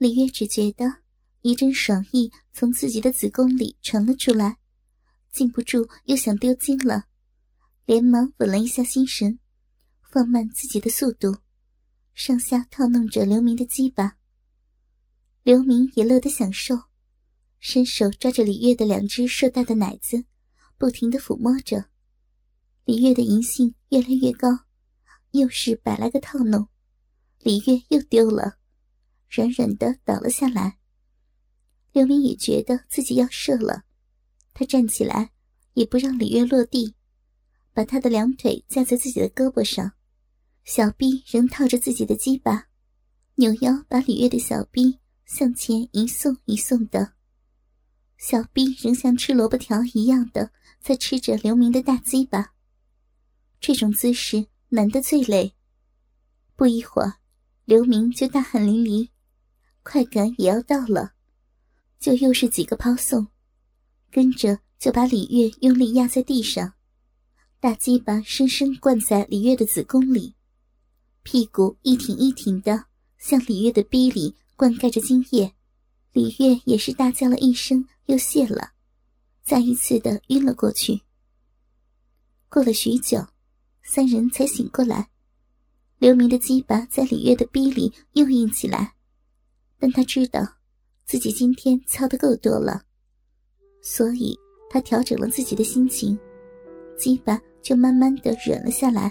李月只觉得一阵爽意从自己的子宫里传了出来，禁不住又想丢精了，连忙稳了一下心神，放慢自己的速度，上下套弄着刘明的鸡巴。刘明也乐得享受，伸手抓着李月的两只硕大的奶子，不停的抚摸着。李月的淫性越来越高，又是百来个套弄，李月又丢了。软软的倒了下来。刘明也觉得自己要射了，他站起来，也不让李月落地，把他的两腿架在自己的胳膊上，小臂仍套着自己的鸡巴，扭腰把李月的小臂向前一送一送的，小臂仍像吃萝卜条一样的在吃着刘明的大鸡巴。这种姿势难得最累。不一会儿，刘明就大汗淋漓。快感也要到了，就又是几个抛送，跟着就把李月用力压在地上，大鸡巴深深灌在李月的子宫里，屁股一挺一挺的向李月的逼里灌溉着精液，李月也是大叫了一声，又泄了，再一次的晕了过去。过了许久，三人才醒过来，刘明的鸡巴在李月的逼里又硬起来。但他知道，自己今天操的够多了，所以他调整了自己的心情，鸡巴就慢慢的软了下来。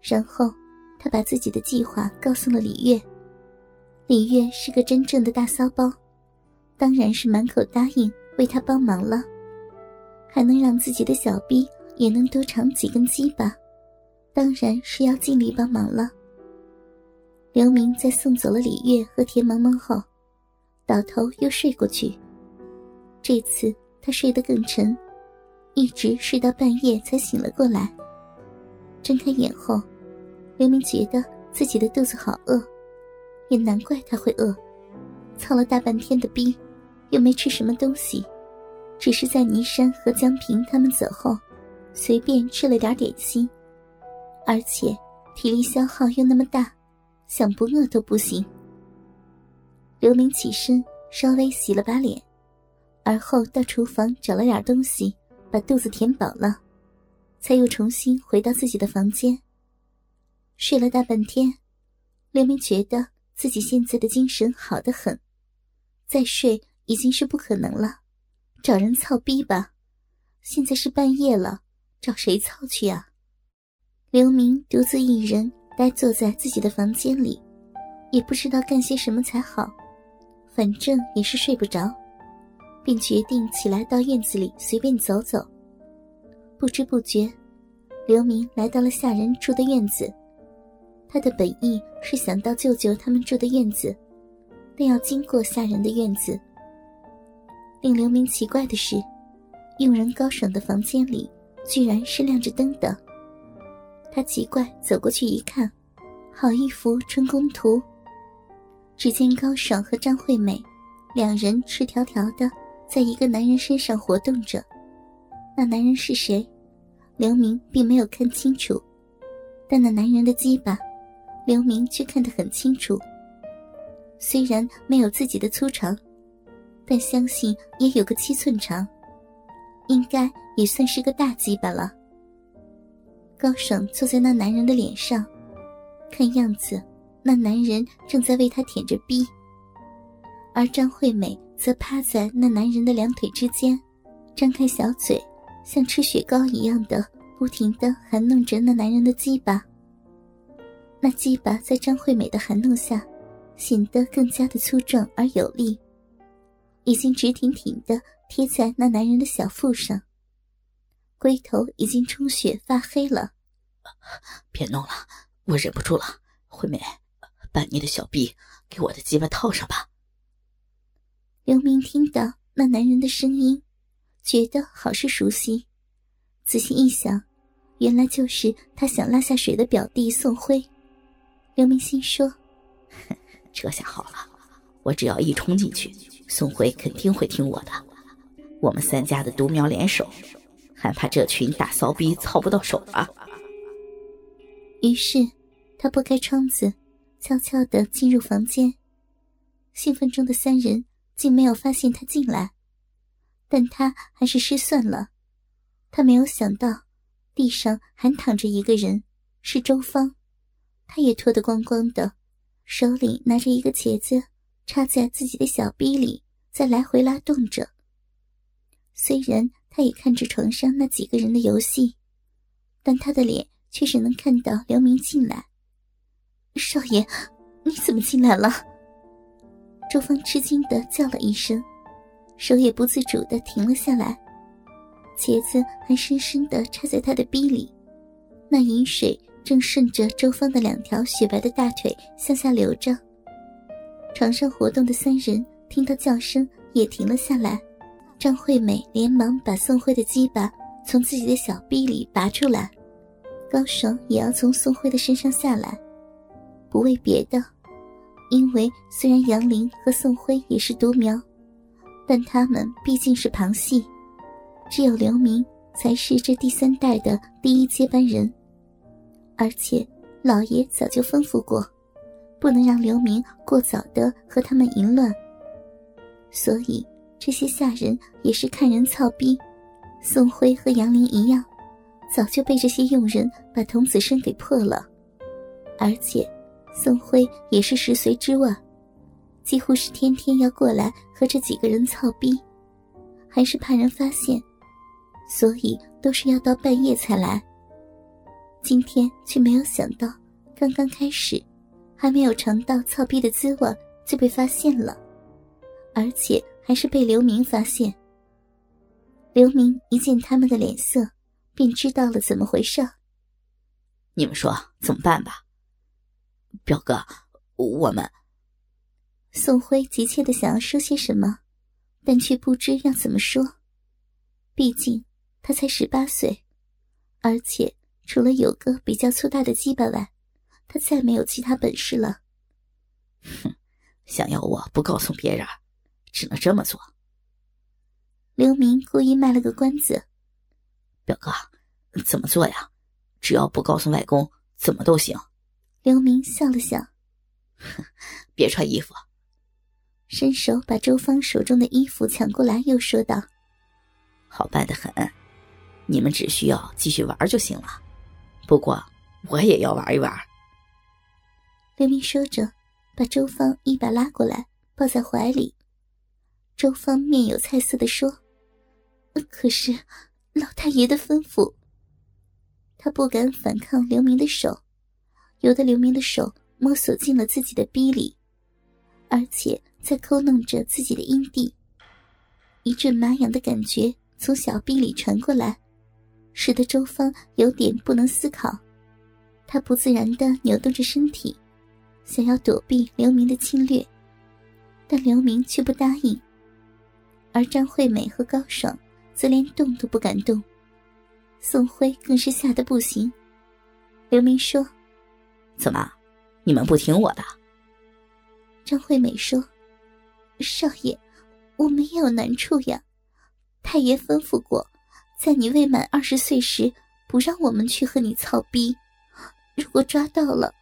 然后，他把自己的计划告诉了李月。李月是个真正的大骚包，当然是满口答应为他帮忙了，还能让自己的小臂也能多长几根鸡巴，当然是要尽力帮忙了。刘明在送走了李月和田萌萌后，倒头又睡过去。这次他睡得更沉，一直睡到半夜才醒了过来。睁开眼后，刘明觉得自己的肚子好饿，也难怪他会饿。操了大半天的逼，又没吃什么东西，只是在倪山和江平他们走后，随便吃了点点心，而且体力消耗又那么大。想不饿都不行。刘明起身，稍微洗了把脸，而后到厨房找了点东西，把肚子填饱了，才又重新回到自己的房间。睡了大半天，刘明觉得自己现在的精神好得很，再睡已经是不可能了，找人操逼吧。现在是半夜了，找谁操去啊？刘明独自一人。呆坐在自己的房间里，也不知道干些什么才好，反正也是睡不着，便决定起来到院子里随便走走。不知不觉，刘明来到了下人住的院子。他的本意是想到舅舅他们住的院子，但要经过下人的院子。令刘明奇怪的是，用人高爽的房间里居然是亮着灯的。他奇怪，走过去一看，好一幅春宫图。只见高爽和张惠美两人赤条条的在一个男人身上活动着。那男人是谁？刘明并没有看清楚，但那男人的鸡巴，刘明却看得很清楚。虽然没有自己的粗长，但相信也有个七寸长，应该也算是个大鸡巴了。高爽坐在那男人的脸上，看样子那男人正在为他舔着逼，而张惠美则趴在那男人的两腿之间，张开小嘴，像吃雪糕一样的不停的含弄着那男人的鸡巴。那鸡巴在张惠美的含弄下，显得更加的粗壮而有力，已经直挺挺的贴在那男人的小腹上。龟头已经充血发黑了，别弄了，我忍不住了。惠美，把你的小臂给我的鸡巴套上吧。刘明听到那男人的声音，觉得好是熟悉。仔细一想，原来就是他想拉下水的表弟宋辉。刘明心说：“这下好了，我只要一冲进去，宋辉肯定会听我的。我们三家的独苗联手。”还怕这群大骚逼操不到手啊！于是，他拨开窗子，悄悄的进入房间。兴奋中的三人竟没有发现他进来，但他还是失算了。他没有想到，地上还躺着一个人，是周芳。他也脱得光光的，手里拿着一个茄子，插在自己的小逼里，在来回拉动着。虽然他也看着床上那几个人的游戏，但他的脸却是能看到刘明进来。少爷，你怎么进来了？周芳吃惊的叫了一声，手也不自主的停了下来，茄子还深深的插在他的逼里，那饮水正顺着周芳的两条雪白的大腿向下流着。床上活动的三人听到叫声也停了下来，张惠美连忙把宋辉的鸡巴从自己的小臂里拔出来，高爽也要从宋辉的身上下来。不为别的，因为虽然杨林和宋辉也是独苗，但他们毕竟是旁系，只有刘明才是这第三代的第一接班人。而且老爷早就吩咐过，不能让刘明过早的和他们淫乱。所以这些下人也是看人操逼。宋辉和杨林一样，早就被这些佣人把童子身给破了，而且。宋辉也是食髓之味，几乎是天天要过来和这几个人操逼，还是怕人发现，所以都是要到半夜才来。今天却没有想到，刚刚开始，还没有尝到操逼的滋味就被发现了，而且还是被刘明发现。刘明一见他们的脸色，便知道了怎么回事。你们说怎么办吧？表哥，我们。宋辉急切的想要说些什么，但却不知要怎么说。毕竟他才十八岁，而且除了有个比较粗大的鸡巴外，他再没有其他本事了。哼，想要我不告诉别人，只能这么做。刘明故意卖了个关子：“表哥，怎么做呀？只要不告诉外公，怎么都行。”刘明笑了笑，别穿衣服。伸手把周芳手中的衣服抢过来，又说道：“好办的很，你们只需要继续玩就行了。不过我也要玩一玩。”刘明说着，把周芳一把拉过来，抱在怀里。周芳面有菜色的说：“可是老太爷的吩咐。”他不敢反抗刘明的手。由得刘明的手摸索进了自己的逼里，而且在抠弄着自己的阴蒂。一阵麻痒的感觉从小逼里传过来，使得周芳有点不能思考。她不自然的扭动着身体，想要躲避刘明的侵略，但刘明却不答应。而张惠美和高爽则连动都不敢动，宋辉更是吓得不行。刘明说。怎么，你们不听我的？张惠美说：“少爷，我们也有难处呀。太爷吩咐过，在你未满二十岁时，不让我们去和你操逼。如果抓到了，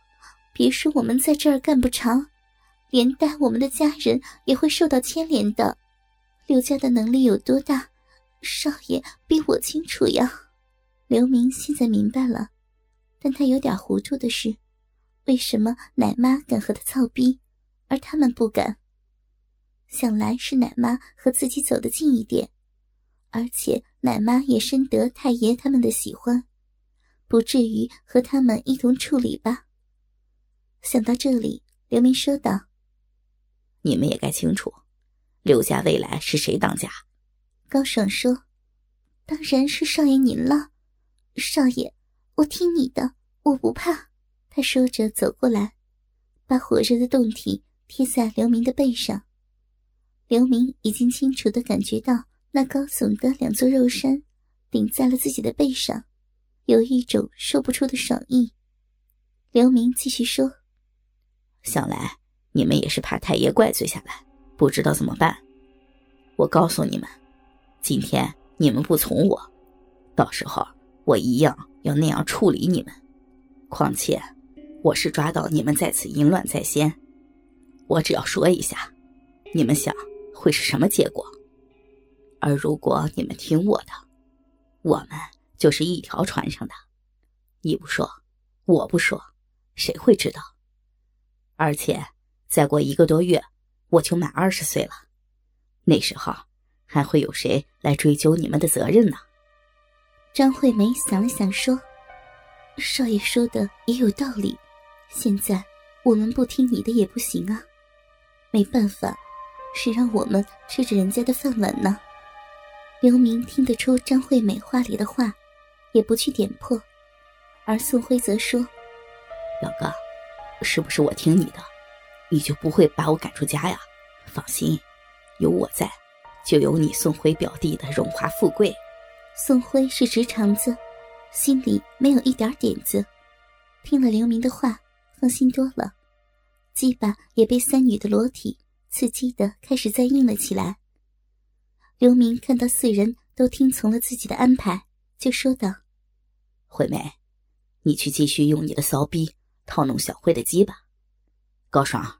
别说我们在这儿干不长，连带我们的家人也会受到牵连的。刘家的能力有多大，少爷比我清楚呀。”刘明现在明白了，但他有点糊涂的是。为什么奶妈敢和他操逼，而他们不敢？想来是奶妈和自己走得近一点，而且奶妈也深得太爷他们的喜欢，不至于和他们一同处理吧？想到这里，刘明说道：“你们也该清楚，刘家未来是谁当家？”高爽说：“当然是少爷您了，少爷，我听你的，我不怕。”他说着走过来，把火热的胴体贴在刘明的背上。刘明已经清楚的感觉到那高耸的两座肉山顶在了自己的背上，有一种说不出的爽意。刘明继续说：“想来你们也是怕太爷怪罪下来，不知道怎么办。我告诉你们，今天你们不从我，到时候我一样要那样处理你们。况且……”我是抓到你们在此淫乱在先，我只要说一下，你们想会是什么结果？而如果你们听我的，我们就是一条船上的。你不说，我不说，谁会知道？而且再过一个多月，我就满二十岁了，那时候还会有谁来追究你们的责任呢？张惠梅想了想说：“少爷说的也有道理，现在我们不听你的也不行啊，没办法，谁让我们吃着人家的饭碗呢？”刘明听得出张惠美话里的话，也不去点破，而宋辉则说：“表哥，是不是我听你的，你就不会把我赶出家呀？放心，有我在，就有你宋辉表弟的荣华富贵。”宋辉是直肠子，心里没有一点点子。听了刘明的话，放心多了。鸡巴也被三女的裸体刺激的开始再硬了起来。刘明看到四人都听从了自己的安排，就说道：“惠美，你去继续用你的骚逼套弄小慧的鸡巴。高爽，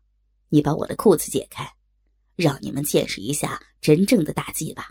你把我的裤子解开，让你们见识一下真正的大忌吧。”